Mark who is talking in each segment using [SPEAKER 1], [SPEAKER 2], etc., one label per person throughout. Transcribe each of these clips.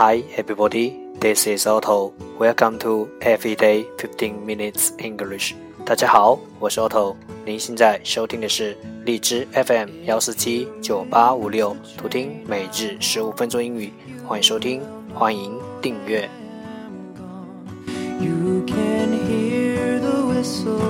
[SPEAKER 1] Hi, everybody. This is Otto. Welcome to Everyday Fifteen Minutes English. 大家好，我是 Otto。您现在收听的是荔枝 FM 幺四七九八五六，图听每日十五分钟英语。欢迎收听，欢迎订阅。You can hear the whistle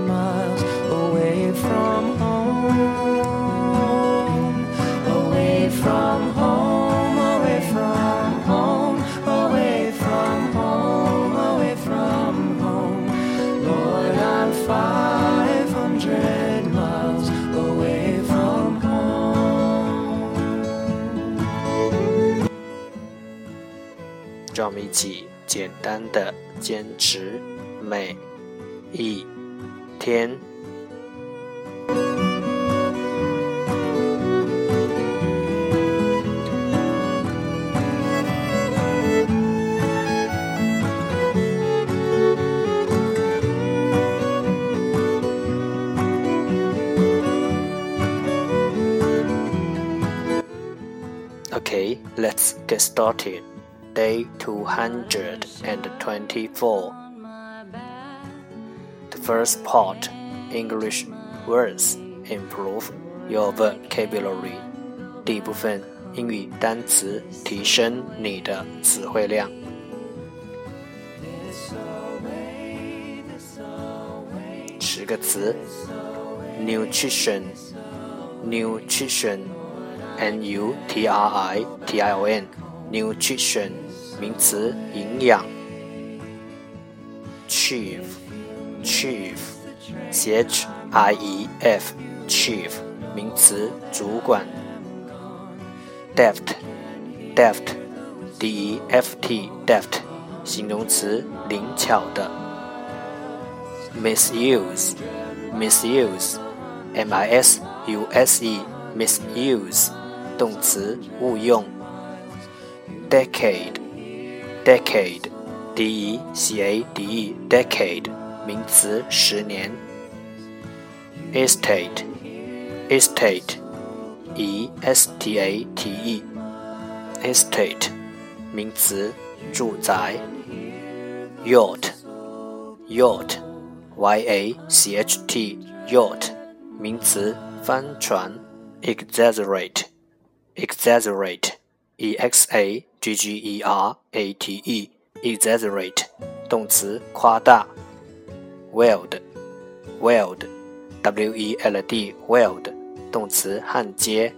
[SPEAKER 1] 让我们一起简单的坚持每一天。Okay, let's get started. Day 224. The first part English words improve your vocabulary. 第一部分英语单词提升你的词汇量。十个词：nutrition，nutrition，n u t r i t i o n，nutrition。 名词营养，chief，chief，c h i e f，chief，名词主管，deft，deft，d e f t，deft，形容词灵巧的，misuse，misuse，m i s u s e，misuse，动词误用，decade。decade, d e c a d e, decade，名词，十年。estate, estate, e s t a t e, estate，名词，住宅。yacht, yacht, y a c h t, yacht，名词，帆船。exaggerate, exaggerate, e x a G G E R A T E，exaggerate，动词夸大。weld，weld，W E L D，weld，动词焊接。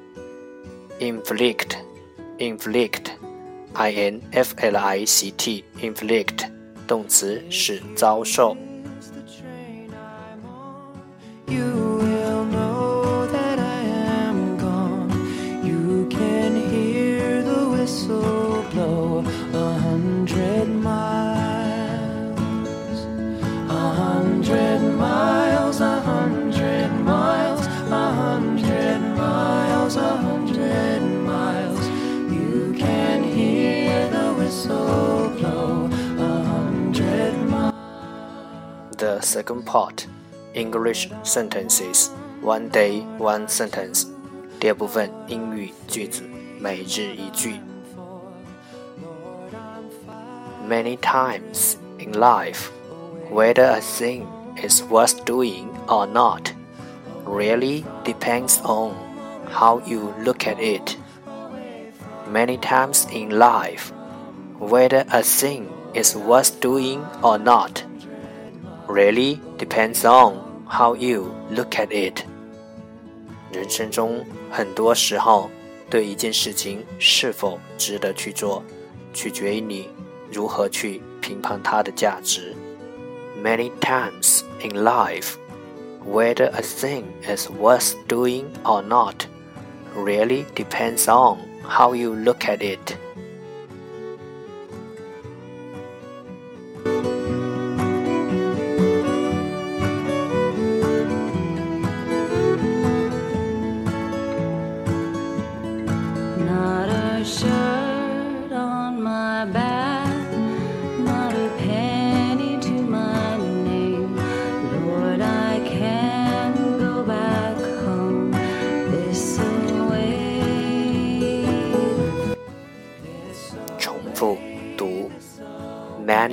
[SPEAKER 1] inflict，inflict，I N F L I C T，inflict，动词使遭受。The second part English sentences one day one sentence 第二部分英语句子每日一句 Many times in life whether a thing is worth doing or not really depends on how you look at it. Many times in life, whether a thing is worth doing or not really depends on how you look at it. 人生中很多时候，对一件事情是否值得去做，取决于你如何去评判它的价值。Many times in life, whether a thing is worth doing or not really depends on how you look at it.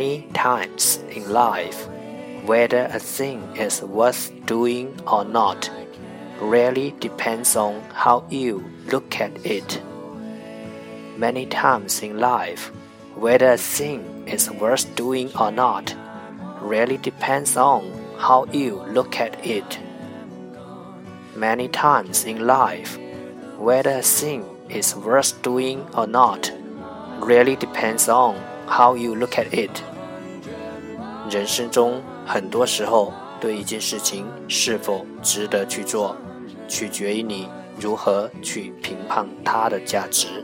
[SPEAKER 1] Many times in life, whether a thing is worth doing or not really depends on how you look at it. Many times in life, whether a thing is worth doing or not really depends on how you look at it. Many times in life, whether a thing is worth doing or not really depends on how you look at it。人生中很多时候，对一件事情是否值得去做，取决于你如何去评判它的价值。